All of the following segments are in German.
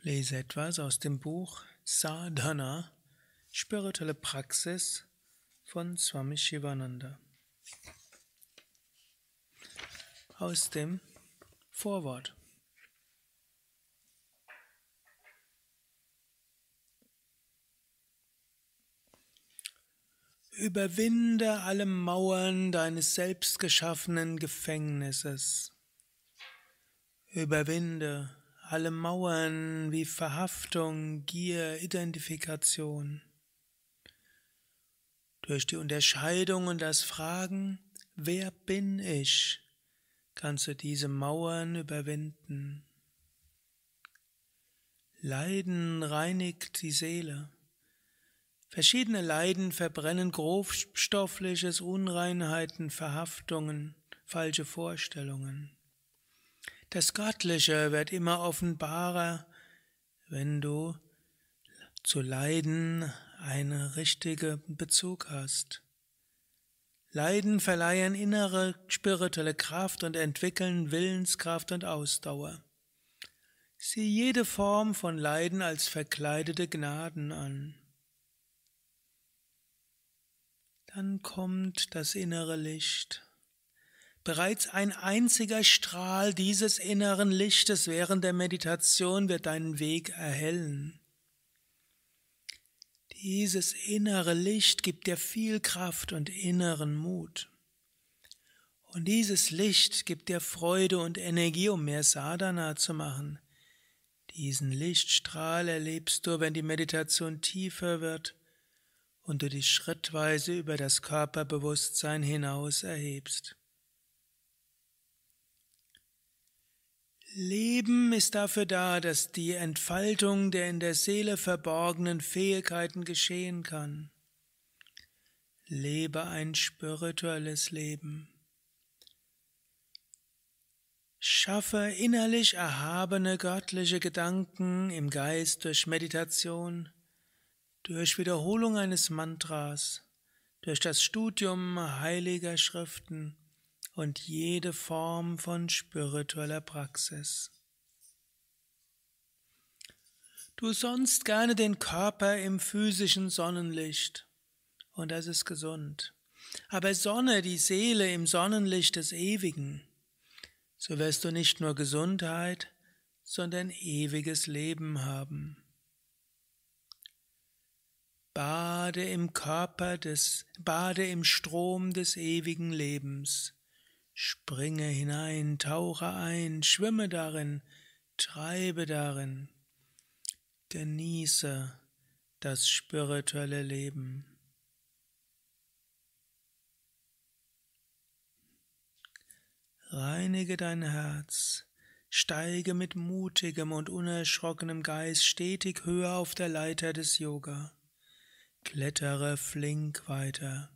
lese etwas aus dem Buch Sadhana, spirituelle Praxis von Swami Shivananda. Aus dem Vorwort. Überwinde alle Mauern deines selbstgeschaffenen Gefängnisses. Überwinde alle Mauern wie Verhaftung, Gier, Identifikation. Durch die Unterscheidung und das Fragen, wer bin ich, kannst du diese Mauern überwinden. Leiden reinigt die Seele. Verschiedene Leiden verbrennen grobstoffliches Unreinheiten, Verhaftungen, falsche Vorstellungen. Das Göttliche wird immer offenbarer, wenn du zu Leiden einen richtigen Bezug hast. Leiden verleihen innere spirituelle Kraft und entwickeln Willenskraft und Ausdauer. Sieh jede Form von Leiden als verkleidete Gnaden an. Dann kommt das innere Licht. Bereits ein einziger Strahl dieses inneren Lichtes während der Meditation wird deinen Weg erhellen. Dieses innere Licht gibt dir viel Kraft und inneren Mut. Und dieses Licht gibt dir Freude und Energie, um mehr Sadhana zu machen. Diesen Lichtstrahl erlebst du, wenn die Meditation tiefer wird und du dich schrittweise über das Körperbewusstsein hinaus erhebst. Leben ist dafür da, dass die Entfaltung der in der Seele verborgenen Fähigkeiten geschehen kann. Lebe ein spirituelles Leben. Schaffe innerlich erhabene göttliche Gedanken im Geist durch Meditation, durch Wiederholung eines Mantras, durch das Studium heiliger Schriften, und jede Form von spiritueller Praxis. Du sonst gerne den Körper im physischen Sonnenlicht und das ist gesund. Aber sonne die Seele im Sonnenlicht des Ewigen, so wirst du nicht nur Gesundheit, sondern ewiges Leben haben. Bade im Körper des, bade im Strom des ewigen Lebens Springe hinein, tauche ein, schwimme darin, treibe darin, genieße das spirituelle Leben. Reinige dein Herz, steige mit mutigem und unerschrockenem Geist stetig höher auf der Leiter des Yoga, klettere flink weiter.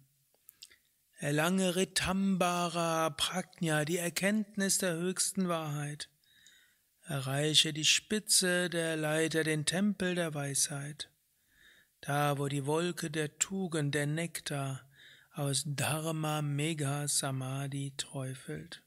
Erlange Ritambara Prajna, die Erkenntnis der höchsten Wahrheit. Erreiche die Spitze der Leiter, den Tempel der Weisheit. Da, wo die Wolke der Tugend, der Nektar aus Dharma Mega Samadhi träufelt.